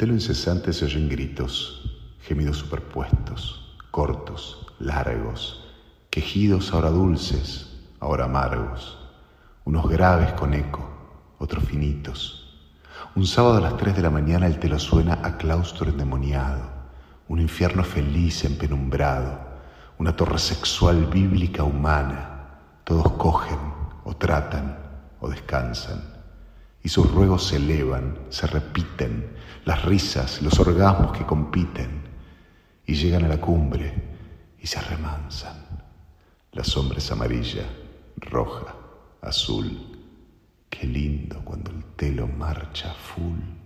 telo incesante se oyen gritos, gemidos superpuestos, cortos, largos, quejidos ahora dulces, ahora amargos, unos graves con eco, otros finitos. Un sábado a las tres de la mañana el telo suena a claustro endemoniado, un infierno feliz empenumbrado, una torre sexual bíblica humana. Todos cogen o tratan o descansan. Y sus ruegos se elevan, se repiten, las risas, los orgasmos que compiten, y llegan a la cumbre y se remansan. La sombra es amarilla, roja, azul. Qué lindo cuando el telo marcha full.